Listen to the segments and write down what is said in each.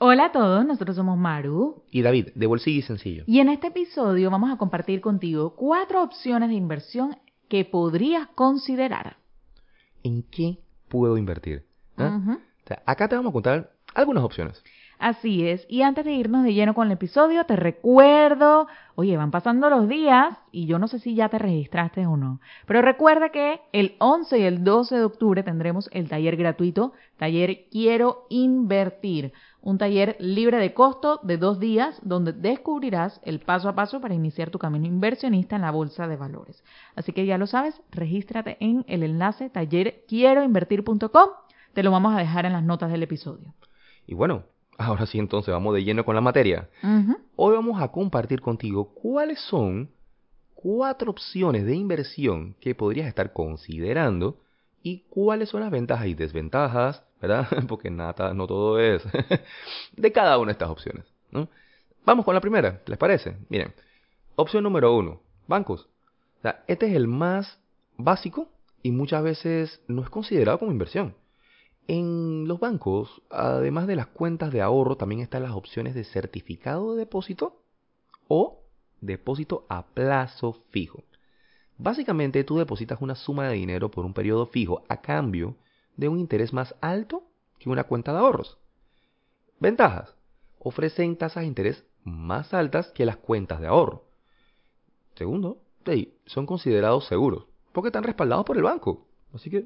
Hola a todos, nosotros somos Maru. Y David, de Bolsillo y Sencillo. Y en este episodio vamos a compartir contigo cuatro opciones de inversión que podrías considerar. ¿En qué puedo invertir? ¿Ah? acá te vamos a contar algunas opciones. Así es. Y antes de irnos de lleno con el episodio, te recuerdo, oye, van pasando los días y yo no sé si ya te registraste o no, pero recuerda que el 11 y el 12 de octubre tendremos el taller gratuito, taller Quiero Invertir, un taller libre de costo de dos días donde descubrirás el paso a paso para iniciar tu camino inversionista en la bolsa de valores. Así que ya lo sabes, regístrate en el enlace tallerquieroinvertir.com, te lo vamos a dejar en las notas del episodio. Y bueno, Ahora sí, entonces vamos de lleno con la materia. Hoy vamos a compartir contigo cuáles son cuatro opciones de inversión que podrías estar considerando y cuáles son las ventajas y desventajas, ¿verdad? Porque nada, no todo es de cada una de estas opciones. Vamos con la primera, ¿les parece? Miren, opción número uno, bancos. Este es el más básico y muchas veces no es considerado como inversión. En los bancos, además de las cuentas de ahorro, también están las opciones de certificado de depósito o depósito a plazo fijo. Básicamente tú depositas una suma de dinero por un periodo fijo a cambio de un interés más alto que una cuenta de ahorros. Ventajas. Ofrecen tasas de interés más altas que las cuentas de ahorro. Segundo, son considerados seguros porque están respaldados por el banco. Así que,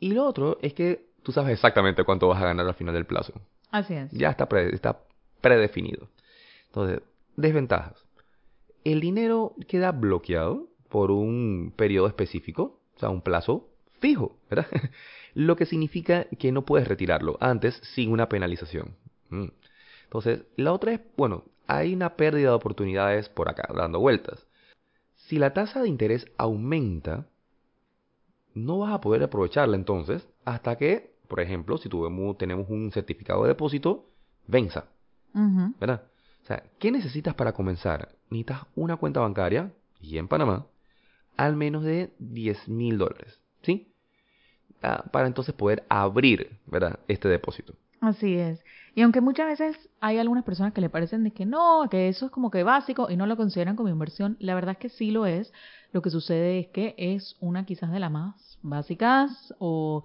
y lo otro es que tú sabes exactamente cuánto vas a ganar al final del plazo. Así es. Ya está, está predefinido. Entonces, desventajas. El dinero queda bloqueado por un periodo específico, o sea, un plazo fijo, ¿verdad? Lo que significa que no puedes retirarlo antes sin una penalización. Mm. Entonces, la otra es, bueno, hay una pérdida de oportunidades por acá, dando vueltas. Si la tasa de interés aumenta, no vas a poder aprovecharla entonces hasta que por ejemplo, si tenemos un certificado de depósito, venza. ¿Verdad? O sea, ¿qué necesitas para comenzar? Necesitas una cuenta bancaria, y en Panamá, al menos de 10 mil dólares. ¿Sí? Ah, para entonces poder abrir, ¿verdad? Este depósito. Así es. Y aunque muchas veces hay algunas personas que le parecen de que no, que eso es como que básico y no lo consideran como inversión, la verdad es que sí lo es. Lo que sucede es que es una quizás de las más básicas o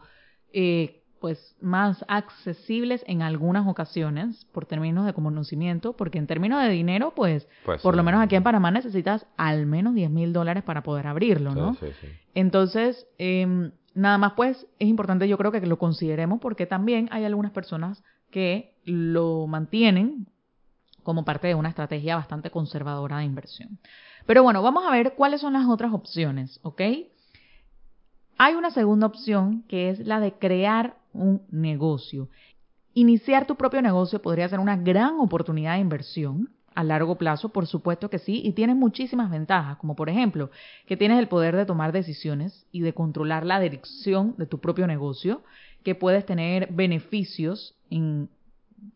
eh, pues más accesibles en algunas ocasiones por términos de conocimiento, porque en términos de dinero, pues, pues por lo menos aquí en Panamá necesitas al menos 10 mil dólares para poder abrirlo, ¿no? Sí, sí, Entonces, eh, nada más pues es importante yo creo que lo consideremos porque también hay algunas personas que lo mantienen como parte de una estrategia bastante conservadora de inversión. Pero bueno, vamos a ver cuáles son las otras opciones, ¿ok? Hay una segunda opción que es la de crear un negocio. Iniciar tu propio negocio podría ser una gran oportunidad de inversión a largo plazo, por supuesto que sí, y tienes muchísimas ventajas, como por ejemplo que tienes el poder de tomar decisiones y de controlar la dirección de tu propio negocio, que puedes tener beneficios en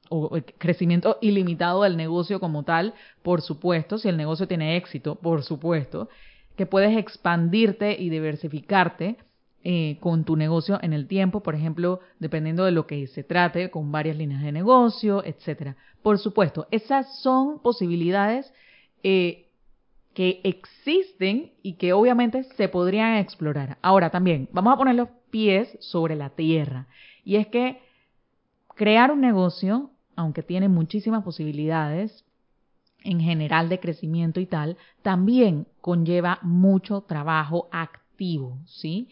o crecimiento ilimitado del negocio como tal, por supuesto, si el negocio tiene éxito, por supuesto, que puedes expandirte y diversificarte eh, con tu negocio en el tiempo, por ejemplo, dependiendo de lo que se trate, con varias líneas de negocio, etcétera. Por supuesto, esas son posibilidades eh, que existen y que obviamente se podrían explorar. Ahora también, vamos a poner los pies sobre la tierra. Y es que crear un negocio, aunque tiene muchísimas posibilidades en general de crecimiento y tal, también conlleva mucho trabajo activo, ¿sí?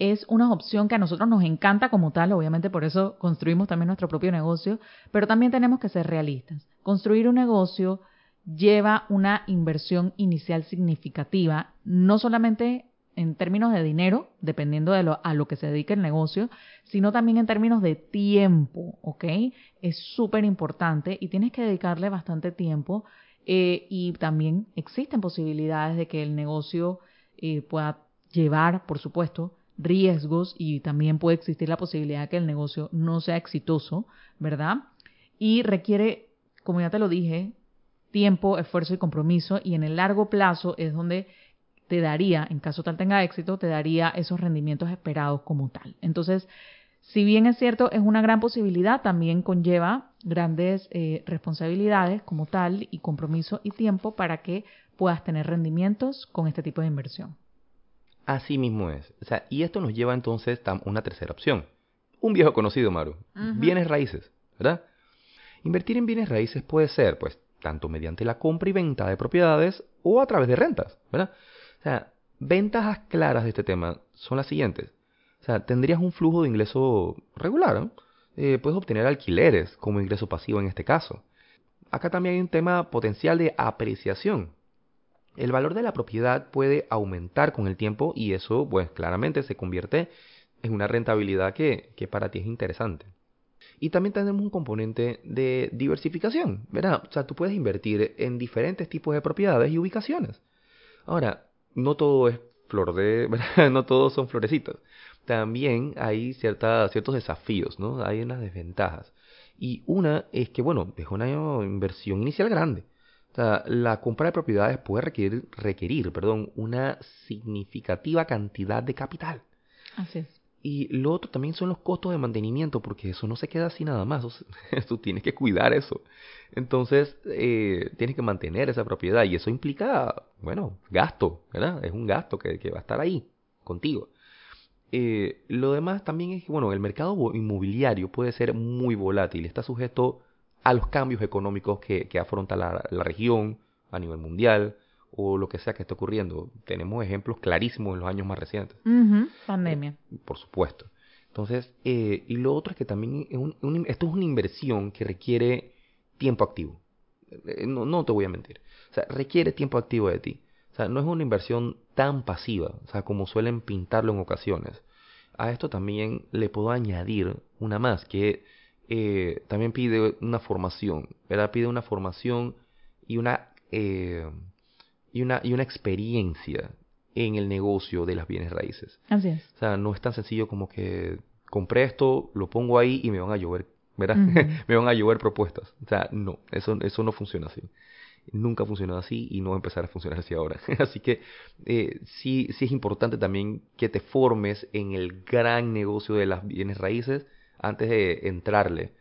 Es una opción que a nosotros nos encanta como tal, obviamente por eso construimos también nuestro propio negocio, pero también tenemos que ser realistas. Construir un negocio lleva una inversión inicial significativa, no solamente en términos de dinero, dependiendo de lo, a lo que se dedique el negocio, sino también en términos de tiempo, ¿ok? Es súper importante y tienes que dedicarle bastante tiempo Eh, y también existen posibilidades de que el negocio eh, pueda llevar, por supuesto, riesgos y también puede existir la posibilidad de que el negocio no sea exitoso, ¿verdad? Y requiere, como ya te lo dije, tiempo, esfuerzo y compromiso y en el largo plazo es donde te daría, en caso tal tenga éxito, te daría esos rendimientos esperados como tal. Entonces, si bien es cierto, es una gran posibilidad, también conlleva grandes eh, responsabilidades como tal y compromiso y tiempo para que puedas tener rendimientos con este tipo de inversión. Así mismo es. O sea, y esto nos lleva entonces a una tercera opción. Un viejo conocido, Maru. Bienes raíces, ¿verdad? Invertir en bienes raíces puede ser, pues, tanto mediante la compra y venta de propiedades o a través de rentas, ¿verdad? O sea, ventajas claras de este tema son las siguientes. O sea, tendrías un flujo de ingreso regular, ¿no? Eh, puedes obtener alquileres como ingreso pasivo en este caso. Acá también hay un tema potencial de apreciación. El valor de la propiedad puede aumentar con el tiempo y eso, pues claramente se convierte en una rentabilidad que, que para ti es interesante. Y también tenemos un componente de diversificación, ¿verdad? O sea, tú puedes invertir en diferentes tipos de propiedades y ubicaciones. Ahora, no todo es flor de, ¿verdad? No todos son florecitos. También hay ciertos desafíos, ¿no? Hay unas desventajas. Y una es que, bueno, es una inversión inicial grande. O sea, la compra de propiedades puede requerir, requerir perdón, una significativa cantidad de capital. Así es. Y lo otro también son los costos de mantenimiento, porque eso no se queda así nada más. tú tienes que cuidar eso. Entonces, eh, tienes que mantener esa propiedad y eso implica, bueno, gasto, ¿verdad? Es un gasto que, que va a estar ahí contigo. Eh, lo demás también es que, bueno, el mercado inmobiliario puede ser muy volátil, está sujeto a los cambios económicos que, afronta la, región a nivel mundial o lo que sea que esté ocurriendo. Tenemos ejemplos clarísimos en los años más recientes. Pandemia. Eh, por supuesto. Entonces, eh, y lo otro es que también esto es una inversión que requiere tiempo activo. No, no te voy a mentir. O sea, requiere tiempo activo de ti. O sea, no es una inversión tan pasiva, o sea, como suelen pintarlo en ocasiones. A esto también le puedo añadir una más, que eh, también pide una formación, ¿verdad? Pide una formación y una, eh, y una, y una experiencia en el negocio de las bienes raíces. Así es. O sea, no es tan sencillo como que compré esto, lo pongo ahí y me van a llover, ¿verdad? me van a llover propuestas. O sea, no, eso, eso no funciona así nunca ha funcionado así y no va a empezar a funcionar así ahora. así que eh, sí, sí es importante también que te formes en el gran negocio de las bienes raíces antes de entrarle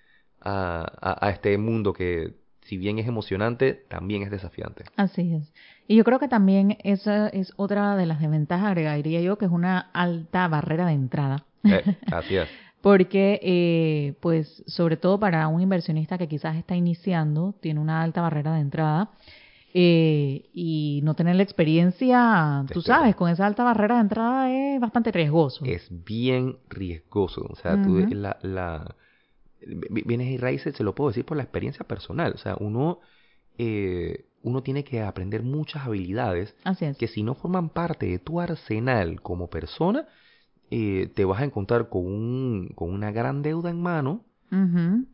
a, a, este mundo que si bien es emocionante, también es desafiante. Así es. Y yo creo que también esa es otra de las desventajas, agregaría yo, que es una alta barrera de entrada. Eh, así es. porque eh, pues sobre todo para un inversionista que quizás está iniciando, tiene una alta barrera de entrada eh, y no tener la experiencia, tú sabes, con esa alta barrera de entrada es bastante riesgoso. Es bien riesgoso, o sea, tú, la, la, bienes y raíces, se lo puedo decir por la experiencia personal, o sea, uno... Eh, uno tiene que aprender muchas habilidades que si no forman parte de tu arsenal como persona, eh, te vas a encontrar con, un, con una gran deuda en mano,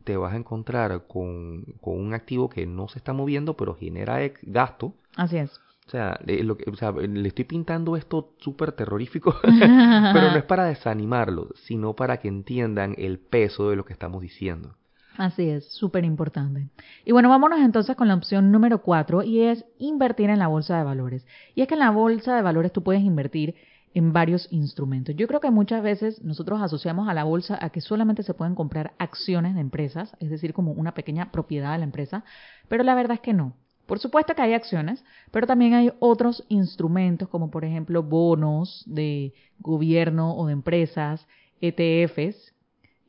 te vas a encontrar con, con, un activo que no se está moviendo, pero genera gasto. Así es. O sea, lo que, o sea, le estoy pintando esto súper terrorífico, pero no es para desanimarlo, sino para que entiendan el peso de lo que estamos diciendo. Así es, súper importante. Y bueno, vámonos entonces con la opción número cuatro y es invertir en la bolsa de valores. Y es que en la bolsa de valores tú puedes invertir en varios instrumentos. Yo creo que muchas veces nosotros asociamos a la bolsa a que solamente se pueden comprar acciones de empresas, es decir, como una pequeña propiedad de la empresa, pero la verdad es que no. Por supuesto que hay acciones, pero también hay otros instrumentos como por ejemplo bonos de gobierno o de empresas, ETFs,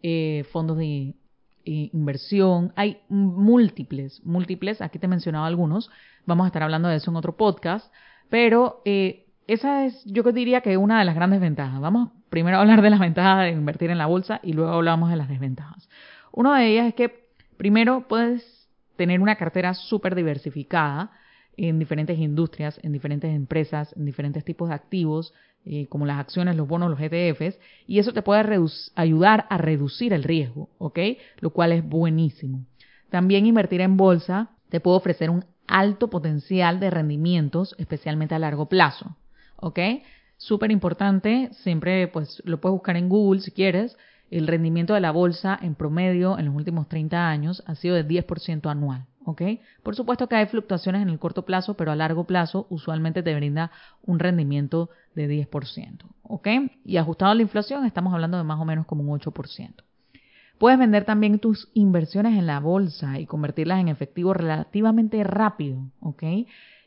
eh, fondos de eh, inversión. Hay múltiples, múltiples, aquí te he mencionado algunos, vamos a estar hablando de eso en otro podcast, pero eh, esa es, yo diría que una de las grandes ventajas. Vamos primero a hablar de las ventajas de invertir en la bolsa y luego hablamos de las desventajas. Una de ellas es que primero puedes tener una cartera súper diversificada en diferentes industrias, en diferentes empresas, en diferentes tipos de activos, eh, como las acciones, los bonos, los ETFs, y eso te puede ayudar a reducir el riesgo, ¿ok? Lo cual es buenísimo. También invertir en bolsa te puede ofrecer un alto potencial de rendimientos, especialmente a largo plazo. ¿Ok? Súper importante, siempre pues lo puedes buscar en Google si quieres. El rendimiento de la bolsa en promedio en los últimos 30 años ha sido de 10% anual. ¿ok? Por supuesto que hay fluctuaciones en el corto plazo, pero a largo plazo usualmente te brinda un rendimiento de 10%, ¿ok? Y ajustado a la inflación estamos hablando de más o menos como un 8%. Puedes vender también tus inversiones en la bolsa y convertirlas en efectivo relativamente rápido, ¿ok?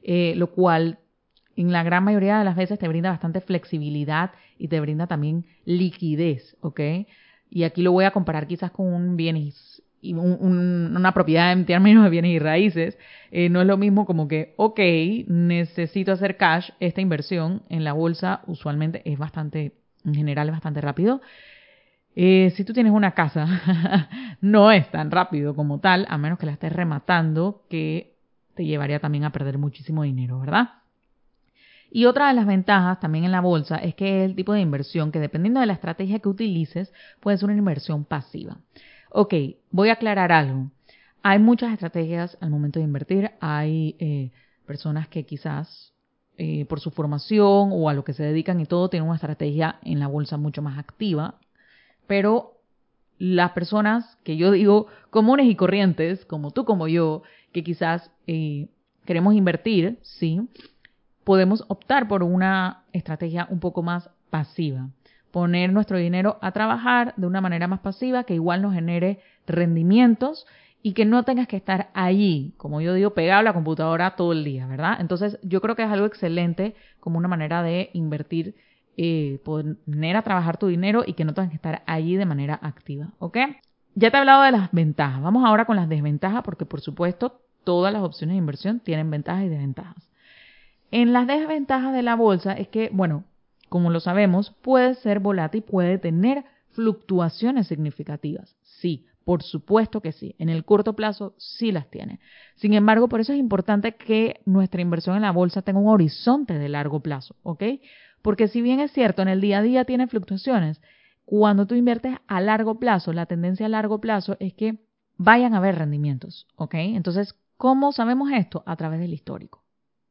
Eh, lo cual en la gran mayoría de las veces te brinda bastante flexibilidad y te brinda también liquidez, ¿ok? Y aquí lo voy a comparar quizás con un bienes y una propiedad en términos de bienes y raíces. Eh, no es lo mismo como que, ok, necesito hacer cash, esta inversión en la bolsa usualmente es bastante, en general es bastante rápido. Eh, si tú tienes una casa, no es tan rápido como tal, a menos que la estés rematando, que te llevaría también a perder muchísimo dinero, ¿verdad? Y otra de las ventajas también en la bolsa es que es el tipo de inversión que dependiendo de la estrategia que utilices puede ser una inversión pasiva. Ok, voy a aclarar algo. Hay muchas estrategias al momento de invertir. Hay eh, personas que quizás eh, por su formación o a lo que se dedican y todo tienen una estrategia en la bolsa mucho más activa. Pero las personas que yo digo comunes y corrientes, como tú, como yo, que quizás eh, queremos invertir, sí, podemos optar por una estrategia un poco más pasiva. Poner nuestro dinero a trabajar de una manera más pasiva que igual nos genere rendimientos y que no tengas que estar allí, como yo digo, pegado a la computadora todo el día, ¿verdad? Entonces yo creo que es algo excelente como una manera de invertir, eh, poner a trabajar tu dinero y que no tengas que estar allí de manera activa, ¿ok? Ya te he hablado de las ventajas, vamos ahora con las desventajas porque por supuesto todas las opciones de inversión tienen ventajas y desventajas. En las desventajas de la bolsa es que, bueno, como lo sabemos, puede ser volátil, puede tener fluctuaciones significativas. Sí, por supuesto que sí. En el corto plazo sí las tiene. Sin embargo, por eso es importante que nuestra inversión en la bolsa tenga un horizonte de largo plazo, ¿ok? Porque si bien es cierto, en el día a día tiene fluctuaciones, cuando tú inviertes a largo plazo, la tendencia a largo plazo es que vayan a haber rendimientos, ¿ok? Entonces, ¿cómo sabemos esto? A través del histórico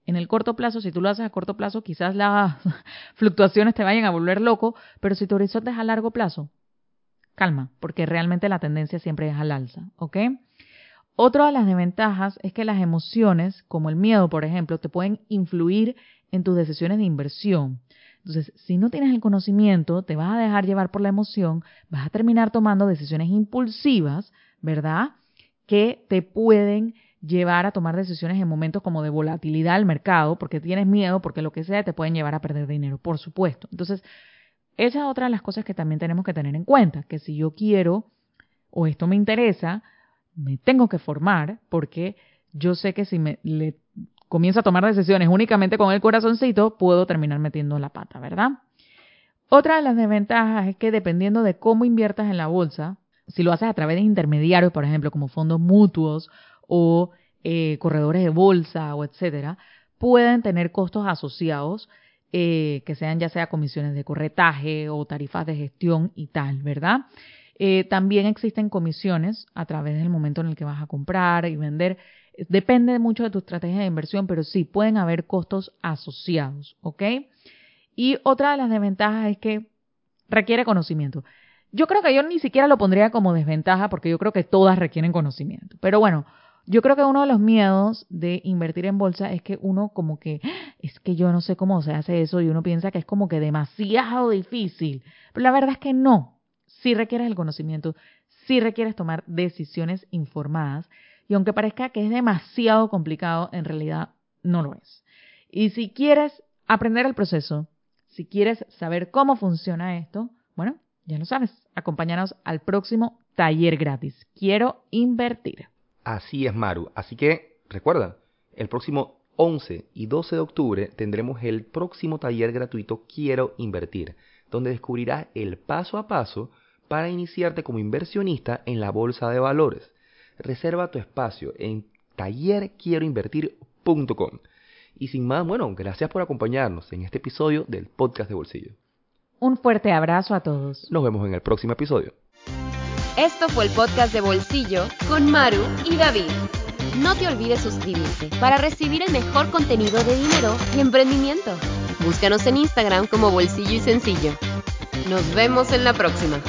en el corto plazo, si tú lo haces a corto plazo, quizás las fluctuaciones te vayan a volver loco, pero si tu horizonte es a largo plazo, calma, porque realmente la tendencia siempre es al alza, ¿ok? Otra de las desventajas es que las emociones, como el miedo, por ejemplo, te pueden influir en tus decisiones de inversión. Entonces, si no tienes el conocimiento, te vas a dejar llevar por la emoción, vas a terminar tomando decisiones impulsivas, ¿verdad? Que te pueden llevar a tomar decisiones en momentos como de volatilidad al mercado, porque tienes miedo, porque lo que sea te pueden llevar a perder dinero, por supuesto. Entonces, esa es otra de las cosas que también tenemos que tener en cuenta, que si yo quiero o esto me interesa, me tengo que formar, porque yo sé que si me le comienzo a tomar decisiones únicamente con el corazoncito, puedo terminar metiendo la pata, ¿verdad? Otra de las desventajas es que dependiendo de cómo inviertas en la bolsa, si lo haces a través de intermediarios, por ejemplo, como fondos mutuos o eh, corredores de bolsa o etcétera, pueden tener costos asociados eh, que sean ya sea comisiones de corretaje o tarifas de gestión y tal, ¿verdad? Eh, también existen comisiones a través del momento en el que vas a comprar y vender. Depende mucho de tu estrategia de inversión, pero sí pueden haber costos asociados, ¿ok? Y otra de las desventajas es que requiere conocimiento. Yo creo que yo ni siquiera lo pondría como desventaja porque yo creo que todas requieren conocimiento. Pero bueno, yo creo que uno de los miedos de invertir en bolsa es que uno como que, ah, es que yo no sé cómo se hace eso y uno piensa que es como que demasiado difícil. Pero la verdad es que no. Si requieres el conocimiento, si requieres tomar decisiones informadas y aunque parezca que es demasiado complicado, en realidad no lo es. Y si quieres aprender el proceso, si quieres saber cómo funciona esto, bueno, ya lo sabes, acompáñanos al próximo taller gratis. Quiero invertir. Así es, Maru. Así que recuerda, el próximo 11 y 12 de octubre tendremos el próximo taller gratuito Quiero Invertir, donde descubrirás el paso a paso para iniciarte como inversionista en la bolsa de valores. Reserva tu espacio en tallerquieroinvertir.com. Y sin más, bueno, gracias por acompañarnos en este episodio del podcast de bolsillo. Un fuerte abrazo a todos. Nos vemos en el próximo episodio. Esto fue el podcast de Bolsillo con Maru y David. No te olvides suscribirte para recibir el mejor contenido de dinero y emprendimiento. Búscanos en Instagram como Bolsillo y Sencillo. Nos vemos en la próxima.